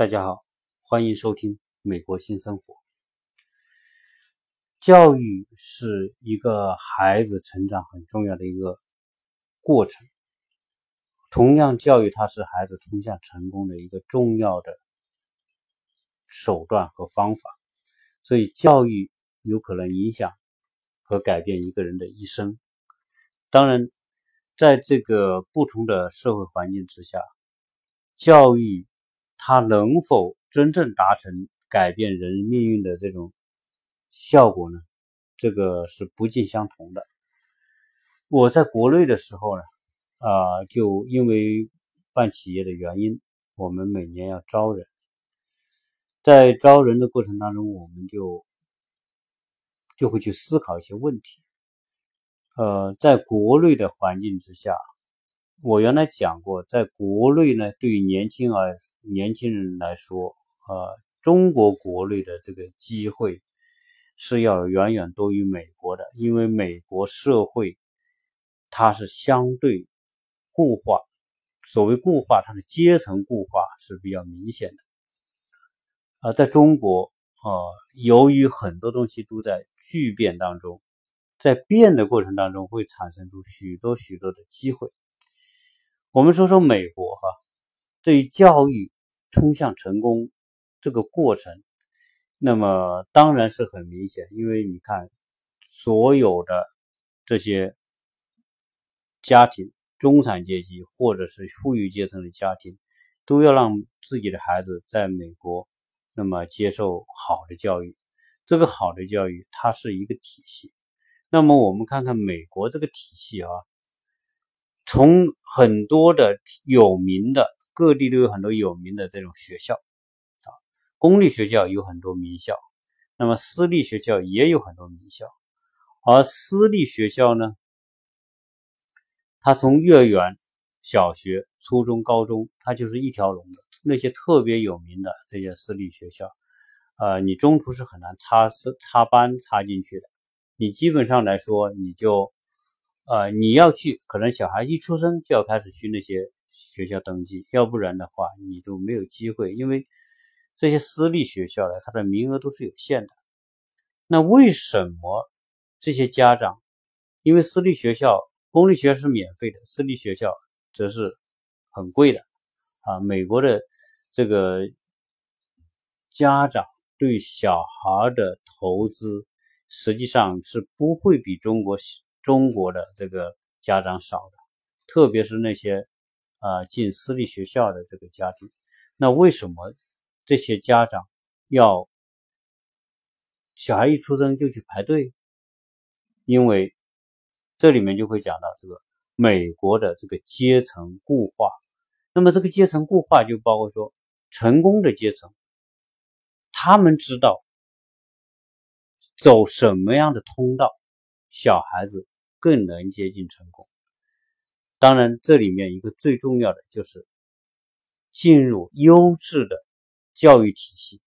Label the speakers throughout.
Speaker 1: 大家好，欢迎收听《美国新生活》。教育是一个孩子成长很重要的一个过程，同样，教育它是孩子通向成功的一个重要的手段和方法。所以，教育有可能影响和改变一个人的一生。当然，在这个不同的社会环境之下，教育。它能否真正达成改变人命运的这种效果呢？这个是不尽相同的。我在国内的时候呢，啊，就因为办企业的原因，我们每年要招人，在招人的过程当中，我们就就会去思考一些问题。呃，在国内的环境之下。我原来讲过，在国内呢，对于年轻儿、年轻人来说，呃，中国国内的这个机会是要远远多于美国的，因为美国社会它是相对固化，所谓固化，它的阶层固化是比较明显的。而在中国，呃，由于很多东西都在巨变当中，在变的过程当中会产生出许多许多的机会。我们说说美国哈，对于教育冲向成功这个过程，那么当然是很明显，因为你看，所有的这些家庭，中产阶级或者是富裕阶层的家庭，都要让自己的孩子在美国，那么接受好的教育。这个好的教育，它是一个体系。那么我们看看美国这个体系啊。从很多的有名的各地都有很多有名的这种学校啊，公立学校有很多名校，那么私立学校也有很多名校，而私立学校呢，它从幼儿园、小学、初中、高中，它就是一条龙的。那些特别有名的这些私立学校，呃，你中途是很难插插班插进去的，你基本上来说你就。呃，你要去，可能小孩一出生就要开始去那些学校登记，要不然的话，你都没有机会。因为这些私立学校呢，它的名额都是有限的。那为什么这些家长？因为私立学校、公立学校是免费的，私立学校则是很贵的啊。美国的这个家长对小孩的投资，实际上是不会比中国。中国的这个家长少的，特别是那些啊进私立学校的这个家庭，那为什么这些家长要小孩一出生就去排队？因为这里面就会讲到这个美国的这个阶层固化。那么这个阶层固化就包括说，成功的阶层，他们知道走什么样的通道。小孩子更能接近成功。当然，这里面一个最重要的就是进入优质的教育体系，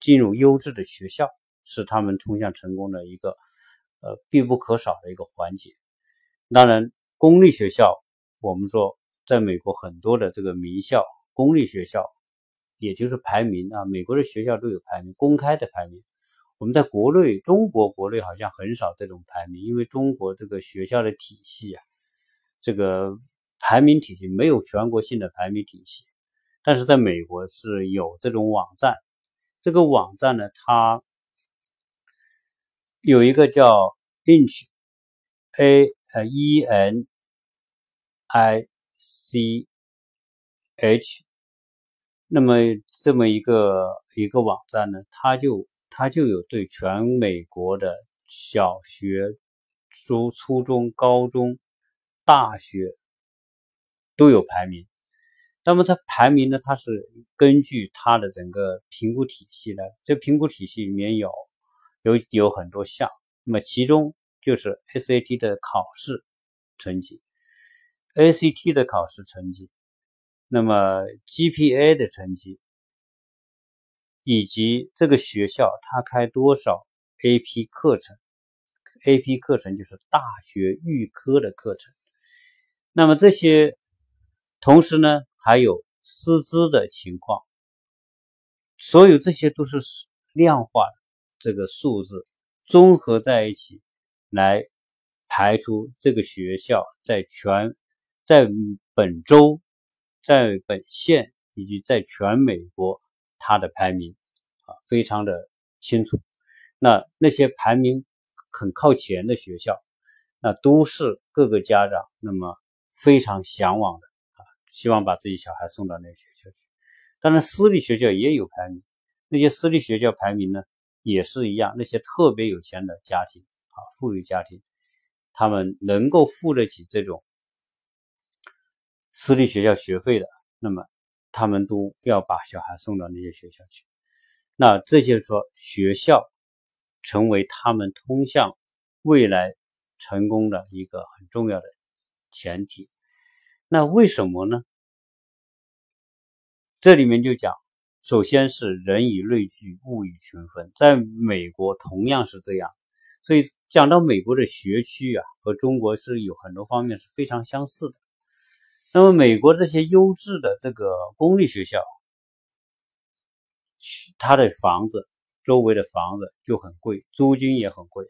Speaker 1: 进入优质的学校，是他们通向成功的一个呃必不可少的一个环节。当然，公立学校，我们说在美国很多的这个名校公立学校，也就是排名啊，美国的学校都有排名，公开的排名。我们在国内，中国国内好像很少这种排名，因为中国这个学校的体系啊，这个排名体系没有全国性的排名体系。但是在美国是有这种网站，这个网站呢，它有一个叫 Inch，A 呃 E N I C H，那么这么一个一个网站呢，它就。它就有对全美国的小学、初初中、高中、大学都有排名。那么它排名呢？它是根据它的整个评估体系的。这评估体系里面有有有很多项。那么其中就是 SAT 的考试成绩，ACT 的考试成绩，那么 GPA 的成绩。以及这个学校它开多少 AP 课程？AP 课程就是大学预科的课程。那么这些，同时呢还有师资的情况，所有这些都是量化的这个数字综合在一起来排出这个学校在全在本州、在本县以及在全美国它的排名啊，非常的清楚。那那些排名很靠前的学校，那都是各个家长那么非常向往的啊，希望把自己小孩送到那个学校去。当然，私立学校也有排名，那些私立学校排名呢也是一样。那些特别有钱的家庭啊，富裕家庭，他们能够付得起这种私立学校学费的，那么他们都要把小孩送到那些学校去。那这就说，学校成为他们通向未来成功的一个很重要的前提。那为什么呢？这里面就讲，首先是人以类聚，物以群分，在美国同样是这样，所以讲到美国的学区啊，和中国是有很多方面是非常相似的。那么美国这些优质的这个公立学校，它的房子周围的房子就很贵，租金也很贵。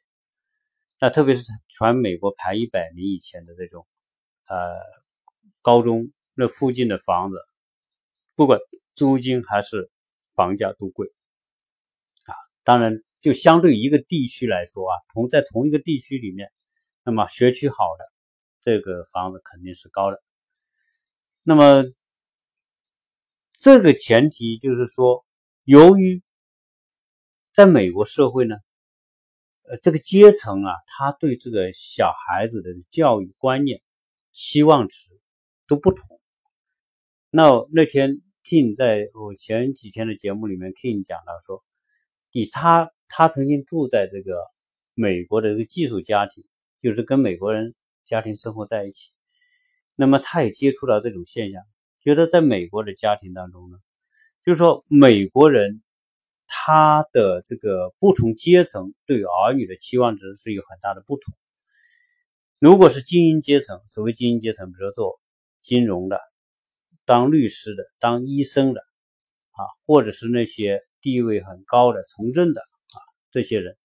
Speaker 1: 那特别是全美国排一百名以前的这种，呃，高中那附近的房子。不管租金还是房价都贵啊，当然就相对一个地区来说啊，同在同一个地区里面，那么学区好的这个房子肯定是高的。那么这个前提就是说，由于在美国社会呢，呃，这个阶层啊，他对这个小孩子的教育观念、期望值都不同。那那天。King 在我前几天的节目里面，King 讲到说，以他他曾经住在这个美国的这个寄宿家庭，就是跟美国人家庭生活在一起，那么他也接触到这种现象，觉得在美国的家庭当中呢，就是说美国人他的这个不同阶层对儿女的期望值是有很大的不同。如果是精英阶层，所谓精英阶层，比如说做金融的。当律师的、当医生的，啊，或者是那些地位很高的从政的啊，这些人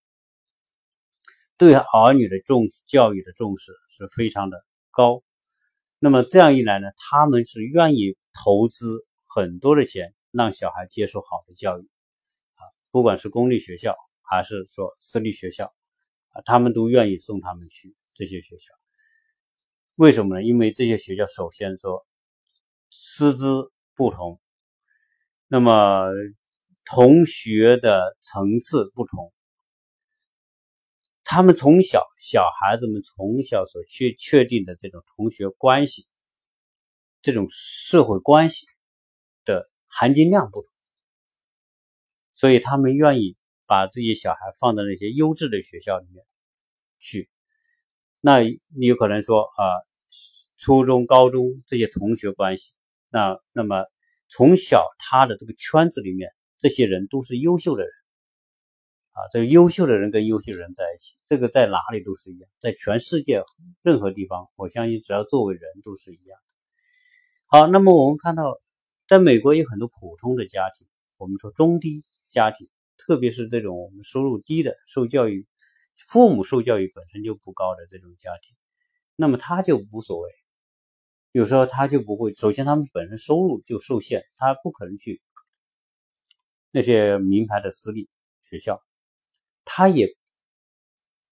Speaker 1: 对儿女的重教育的重视是非常的高。那么这样一来呢，他们是愿意投资很多的钱，让小孩接受好的教育啊，不管是公立学校还是说私立学校啊，他们都愿意送他们去这些学校。为什么呢？因为这些学校首先说。师资不同，那么同学的层次不同，他们从小小孩子们从小所确确定的这种同学关系，这种社会关系的含金量不同，所以他们愿意把自己小孩放到那些优质的学校里面去。那你有可能说啊，初中、高中这些同学关系。那那么从小他的这个圈子里面，这些人都是优秀的人啊，这个优秀的人跟优秀的人在一起，这个在哪里都是一样，在全世界任何地方，我相信只要作为人都是一样的。好，那么我们看到，在美国有很多普通的家庭，我们说中低家庭，特别是这种我们收入低的、受教育父母受教育本身就不高的这种家庭，那么他就无所谓。有时候他就不会，首先他们本身收入就受限，他不可能去那些名牌的私立学校，他也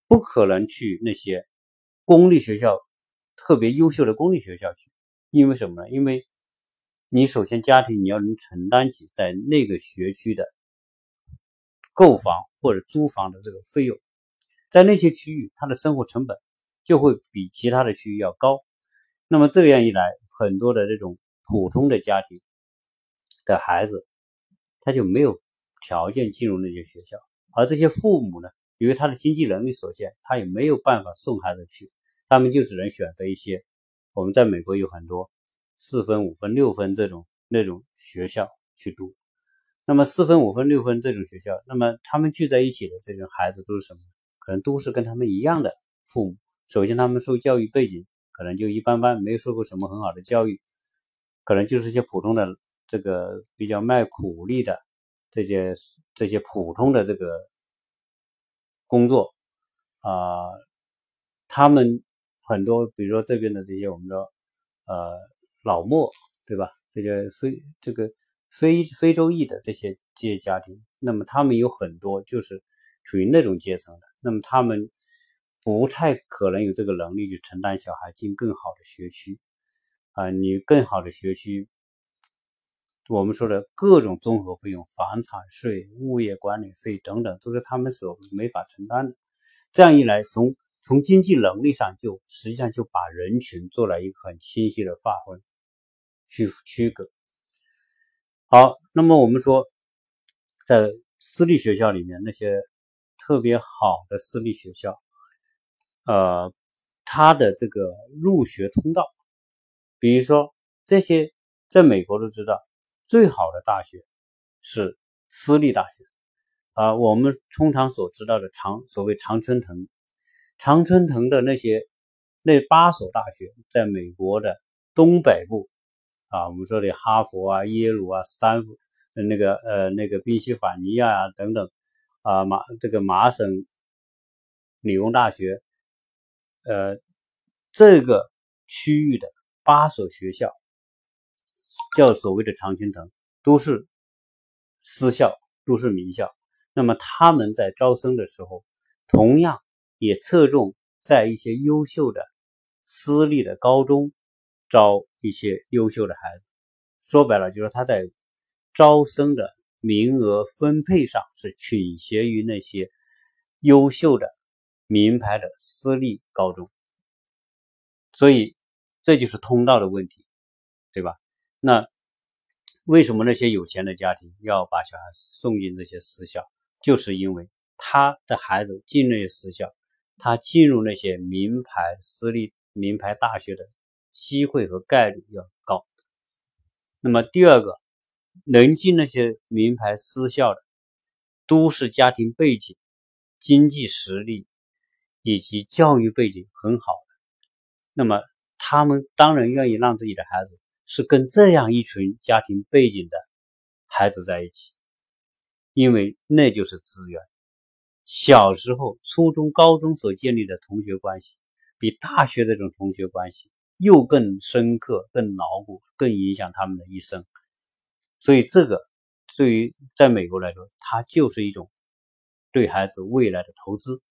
Speaker 1: 不可能去那些公立学校特别优秀的公立学校去，因为什么呢？因为你首先家庭你要能承担起在那个学区的购房或者租房的这个费用，在那些区域，他的生活成本就会比其他的区域要高。那么这样一来，很多的这种普通的家庭的孩子，他就没有条件进入那些学校，而这些父母呢，由于他的经济能力所限，他也没有办法送孩子去，他们就只能选择一些我们在美国有很多四分、五分、六分这种那种学校去读。那么四分、五分、六分这种学校，那么他们聚在一起的这种孩子都是什么？可能都是跟他们一样的父母。首先，他们受教育背景。可能就一般般，没有受过什么很好的教育，可能就是一些普通的这个比较卖苦力的这些这些普通的这个工作啊，他们很多，比如说这边的这些我们说呃老莫，对吧？这些非这个非非洲裔的这些这些家庭，那么他们有很多就是处于那种阶层的，那么他们不太可能有这个能力去承担小孩进更好的学区啊，你更好的学区。我们说的各种综合费用、房产税、物业管理费等等，都是他们所没法承担的。这样一来，从从经济能力上就实际上就把人群做了一个很清晰的划分、区区隔。好，那么我们说，在私立学校里面，那些特别好的私立学校，呃，它的这个入学通道，比如说这些，在美国都知道。最好的大学是私立大学啊，我们通常所知道的常所谓常春藤，常春藤的那些那八所大学，在美国的东北部啊，我们说的哈佛啊、耶鲁啊、斯坦福，那个呃那个宾夕法尼亚啊等等啊麻这个麻省理工大学，呃这个区域的八所学校。叫所谓的常青藤，都是私校，都是名校。那么他们在招生的时候，同样也侧重在一些优秀的私立的高中招一些优秀的孩子。说白了，就是他在招生的名额分配上是倾斜于那些优秀的名牌的私立高中。所以这就是通道的问题，对吧？那为什么那些有钱的家庭要把小孩送进这些私校？就是因为他的孩子进那些私校，他进入那些名牌私立名牌大学的机会和概率要高。那么第二个，能进那些名牌私校的，都是家庭背景、经济实力以及教育背景很好的。那么他们当然愿意让自己的孩子。是跟这样一群家庭背景的孩子在一起，因为那就是资源。小时候、初中、高中所建立的同学关系，比大学这种同学关系又更深刻、更牢固、更影响他们的一生。所以，这个对于在美国来说，它就是一种对孩子未来的投资。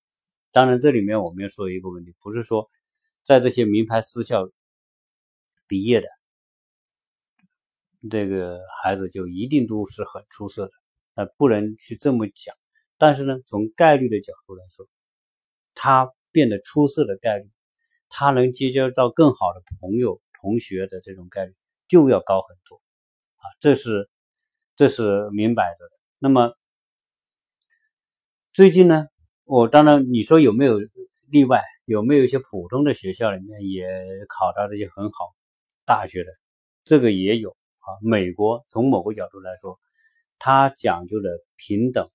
Speaker 1: 当然，这里面我们要说一个问题，不是说在这些名牌私校毕业的。这个孩子就一定都是很出色的，那不能去这么讲。但是呢，从概率的角度来说，他变得出色的概率，他能结交到更好的朋友、同学的这种概率就要高很多啊！这是这是明摆着的。那么最近呢，我当然你说有没有例外？有没有一些普通的学校里面也考到这些很好大学的？这个也有。啊，美国从某个角度来说，它讲究的平等，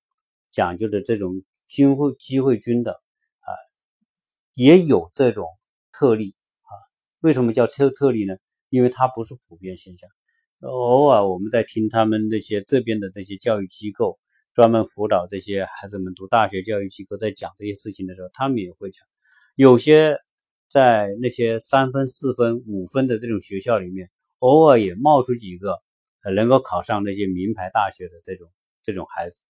Speaker 1: 讲究的这种机会机会均等啊，也有这种特例啊。为什么叫特特例呢？因为它不是普遍现象。偶尔我们在听他们那些这边的这些教育机构，专门辅导这些孩子们读大学教育机构，在讲这些事情的时候，他们也会讲，有些在那些三分、四分、五分的这种学校里面。偶尔也冒出几个能够考上那些名牌大学的这种这种孩子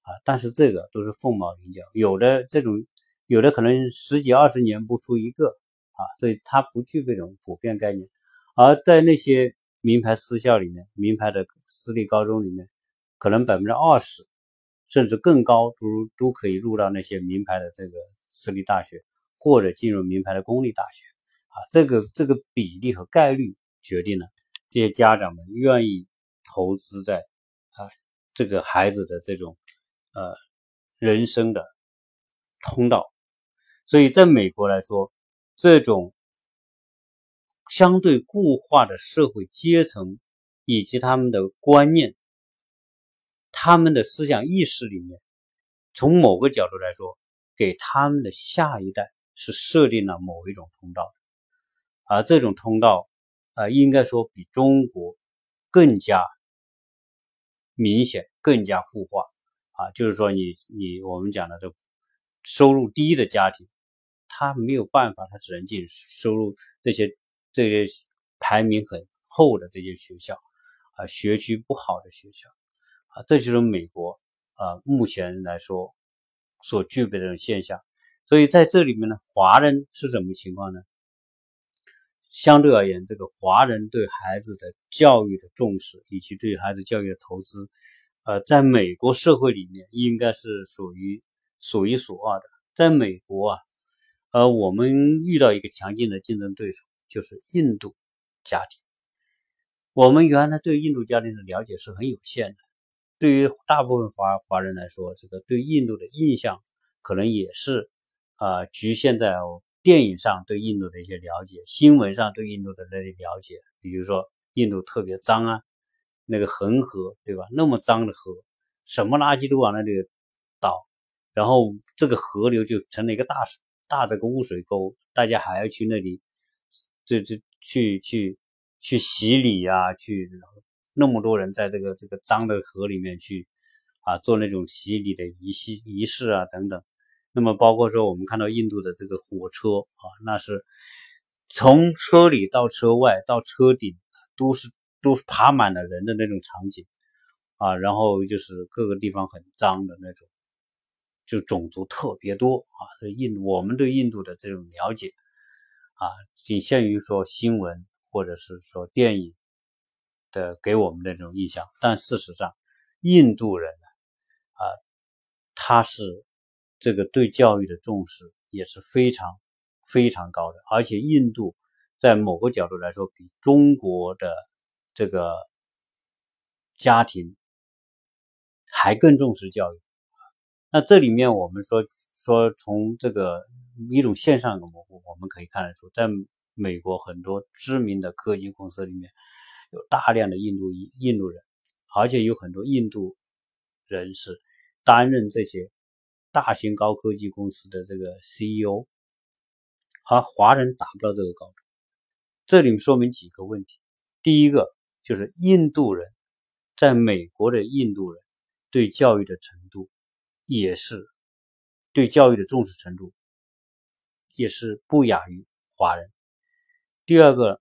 Speaker 1: 啊，但是这个都是凤毛麟角，有的这种有的可能十几二十年不出一个啊，所以它不具备这种普遍概念。而在那些名牌私校里面，名牌的私立高中里面，可能百分之二十甚至更高都都可以入到那些名牌的这个私立大学，或者进入名牌的公立大学啊，这个这个比例和概率。决定了这些家长们愿意投资在啊这个孩子的这种呃人生的通道，所以在美国来说，这种相对固化的社会阶层以及他们的观念、他们的思想意识里面，从某个角度来说，给他们的下一代是设定了某一种通道，而这种通道。啊，应该说比中国更加明显，更加固化啊。就是说，你你我们讲的这收入低的家庭，他没有办法，他只能进收入这些这些排名很后的这些学校啊，学区不好的学校啊，这就是美国啊目前来说所具备的这种现象。所以在这里面呢，华人是什么情况呢？相对而言，这个华人对孩子的教育的重视，以及对孩子教育的投资，呃，在美国社会里面应该是属于数一数二的。在美国啊，呃，我们遇到一个强劲的竞争对手，就是印度家庭。我们原来对印度家庭的了解是很有限的，对于大部分华华人来说，这个对印度的印象可能也是啊，局限在。电影上对印度的一些了解，新闻上对印度的那些了解，比如说印度特别脏啊，那个恒河对吧？那么脏的河，什么垃圾都往那里倒，然后这个河流就成了一个大大的个污水沟，大家还要去那里，这这去去去洗礼啊，去那么多人在这个这个脏的河里面去啊做那种洗礼的仪式仪式啊等等。那么，包括说我们看到印度的这个火车啊，那是从车里到车外到车顶都是都是爬满了人的那种场景啊，然后就是各个地方很脏的那种，就种族特别多啊。所以印我们对印度的这种了解啊，仅限于说新闻或者是说电影的给我们的这种印象，但事实上，印度人呢啊，他是。这个对教育的重视也是非常非常高的，而且印度在某个角度来说，比中国的这个家庭还更重视教育。那这里面我们说说从这个一种线上的模糊，我们可以看得出，在美国很多知名的科技公司里面有大量的印度印度人，而且有很多印度人士担任这些。大型高科技公司的这个 CEO，而华人达不到这个高度。这里面说明几个问题：第一个就是印度人在美国的印度人对教育的程度，也是对教育的重视程度，也是不亚于华人。第二个，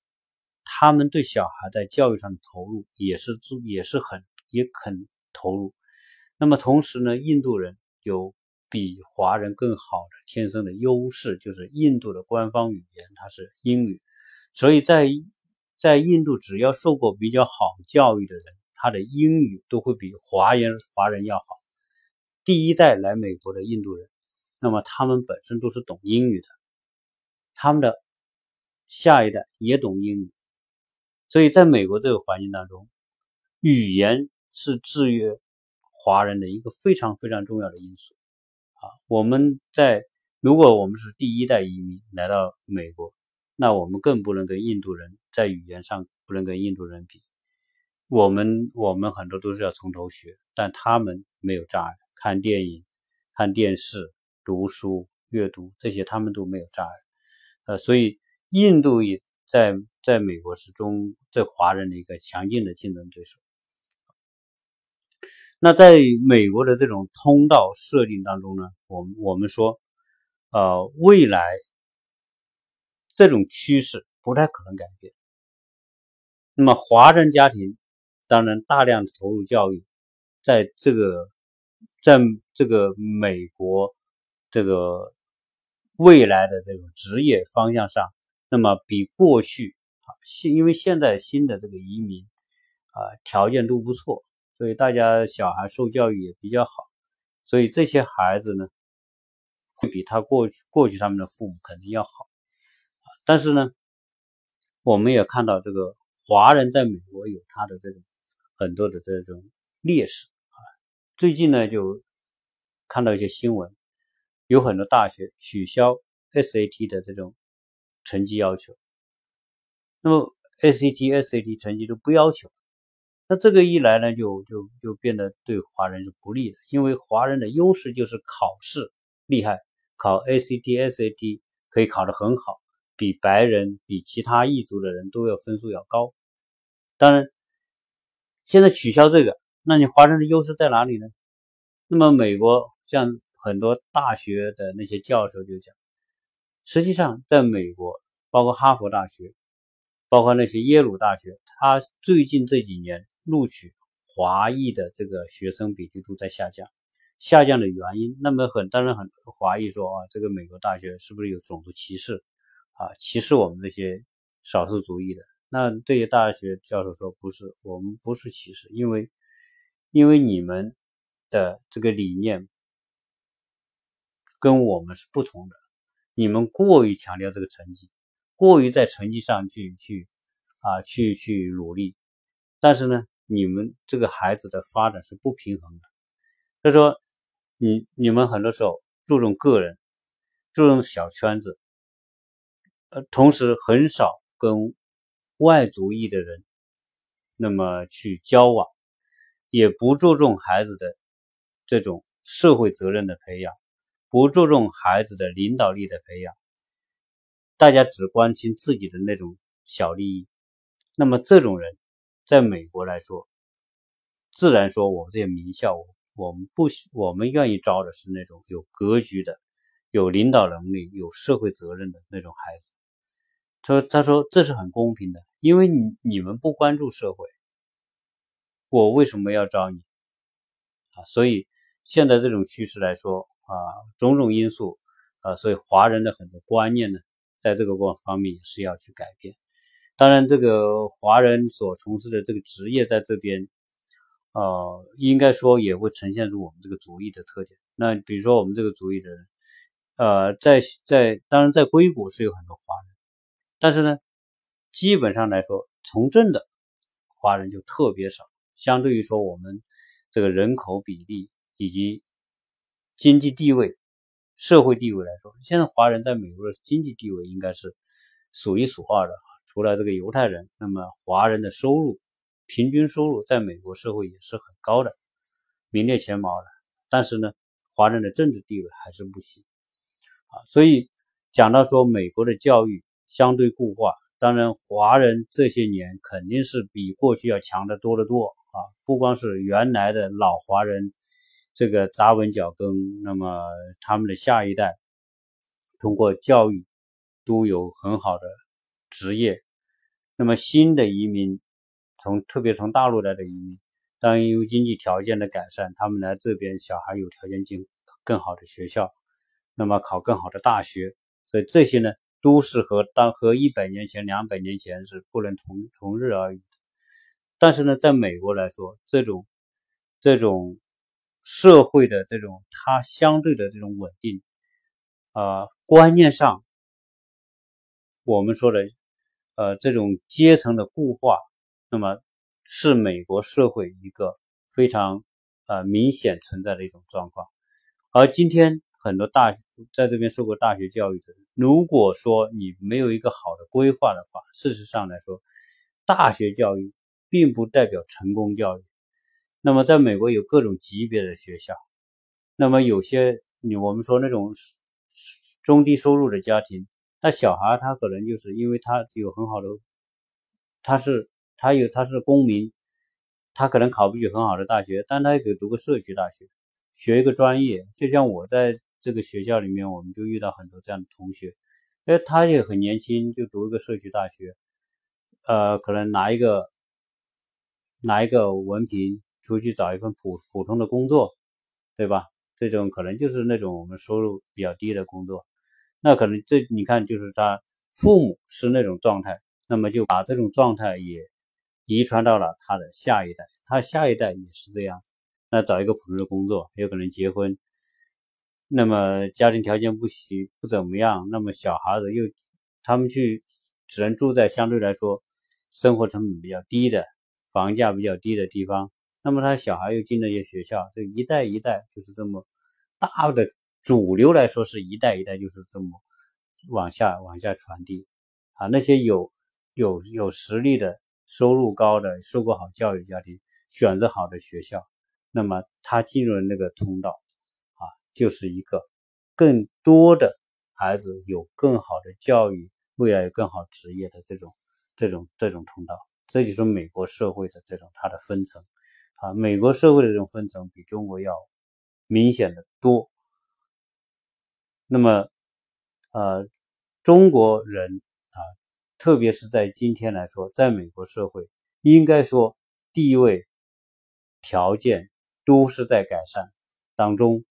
Speaker 1: 他们对小孩在教育上的投入也是也是很也肯投入。那么同时呢，印度人有。比华人更好的天生的优势就是印度的官方语言它是英语，所以在在印度只要受过比较好教育的人，他的英语都会比华人华人要好。第一代来美国的印度人，那么他们本身都是懂英语的，他们的下一代也懂英语，所以在美国这个环境当中，语言是制约华人的一个非常非常重要的因素。啊，我们在如果我们是第一代移民来到美国，那我们更不能跟印度人在语言上不能跟印度人比。我们我们很多都是要从头学，但他们没有障碍，看电影、看电视、读书、阅读这些他们都没有障碍。呃，所以印度也在在美国是中在华人的一个强劲的竞争对手。那在美国的这种通道设定当中呢，我们我们说，呃，未来这种趋势不太可能改变。那么华人家庭当然大量投入教育，在这个在这个美国这个未来的这种职业方向上，那么比过去啊，现因为现在新的这个移民啊条件都不错。所以大家小孩受教育也比较好，所以这些孩子呢，会比他过去过去他们的父母肯定要好但是呢，我们也看到这个华人在美国有他的这种很多的这种劣势啊。最近呢，就看到一些新闻，有很多大学取消 SAT 的这种成绩要求，那么 SAT、SAT 成绩都不要求。那这个一来呢，就就就变得对华人是不利的，因为华人的优势就是考试厉害，考 ACT、SAT 可以考得很好，比白人、比其他异族的人都要分数要高。当然，现在取消这个，那你华人的优势在哪里呢？那么美国像很多大学的那些教授就讲，实际上在美国，包括哈佛大学，包括那些耶鲁大学，他最近这几年录取华裔的这个学生比例都在下降。下降的原因，那么很当然很华裔说啊，这个美国大学是不是有种族歧视啊？歧视我们这些少数族裔的？那这些大学教授说不是，我们不是歧视，因为因为你们的这个理念跟我们是不同的，你们过于强调这个成绩，过于在成绩上去去啊去去努力，但是呢，你们这个孩子的发展是不平衡的，他说。你你们很多时候注重个人，注重小圈子，呃，同时很少跟外族裔的人那么去交往，也不注重孩子的这种社会责任的培养，不注重孩子的领导力的培养，大家只关心自己的那种小利益。那么这种人，在美国来说，自然说我们这些名校。我们不，我们愿意招的是那种有格局的、有领导能力、有社会责任的那种孩子。他说：“他说这是很公平的，因为你你们不关注社会，我为什么要招你？啊，所以现在这种趋势来说啊，种种因素啊，所以华人的很多观念呢，在这个过方面也是要去改变。当然，这个华人所从事的这个职业在这边。”呃，应该说也会呈现出我们这个族裔的特点。那比如说我们这个族裔的人，呃，在在当然在硅谷是有很多华人，但是呢，基本上来说，从政的华人就特别少。相对于说我们这个人口比例以及经济地位、社会地位来说，现在华人在美国的经济地位应该是数一数二的。除了这个犹太人，那么华人的收入。平均收入在美国社会也是很高的，名列前茅的。但是呢，华人的政治地位还是不行啊。所以讲到说美国的教育相对固化，当然华人这些年肯定是比过去要强的多得多啊。不光是原来的老华人这个扎稳脚跟，那么他们的下一代通过教育都有很好的职业，那么新的移民。从特别从大陆来的移民，当然因为经济条件的改善，他们来这边小孩有条件进更好的学校，那么考更好的大学，所以这些呢都是和当和一百年前、两百年前是不能同同日而语的。但是呢，在美国来说，这种这种社会的这种它相对的这种稳定，啊，观念上我们说的呃这种阶层的固化。那么是美国社会一个非常呃明显存在的一种状况，而今天很多大在这边受过大学教育的人，如果说你没有一个好的规划的话，事实上来说，大学教育并不代表成功教育。那么在美国有各种级别的学校，那么有些你我们说那种中低收入的家庭，那小孩他可能就是因为他有很好的，他是。他有，他是公民，他可能考不起很好的大学，但他也可以读个社区大学，学一个专业。就像我在这个学校里面，我们就遇到很多这样的同学，哎，他也很年轻，就读一个社区大学，呃，可能拿一个拿一个文凭出去找一份普普通的工作，对吧？这种可能就是那种我们收入比较低的工作，那可能这你看就是他父母是那种状态，那么就把这种状态也。遗传到了他的下一代，他下一代也是这样。那找一个普通的工作，有可能结婚，那么家庭条件不行不怎么样，那么小孩子又他们去只能住在相对来说生活成本比较低的、房价比较低的地方。那么他小孩又进了一些学校，这一代一代就是这么大的主流来说，是一代一代就是这么往下往下传递啊。那些有有有实力的。收入高的、受过好教育家庭，选择好的学校，那么他进入了那个通道，啊，就是一个更多的孩子有更好的教育，未来有更好职业的这种、这种、这种通道。这就是美国社会的这种它的分层，啊，美国社会的这种分层比中国要明显的多。那么，呃，中国人啊，特别是在今天来说，在美国社会，应该说地位条件都是在改善当中，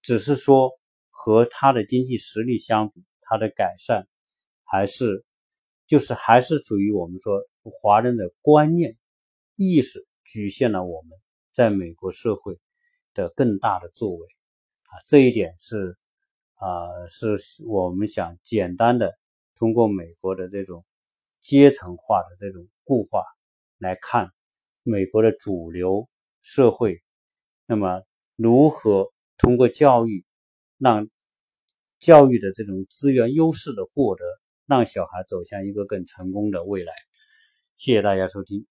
Speaker 1: 只是说和他的经济实力相比，他的改善还是就是还是属于我们说华人的观念意识局限了我们在美国社会的更大的作为啊，这一点是。啊，是我们想简单的通过美国的这种阶层化的这种固化来看美国的主流社会，那么如何通过教育让教育的这种资源优势的获得，让小孩走向一个更成功的未来？谢谢大家收听。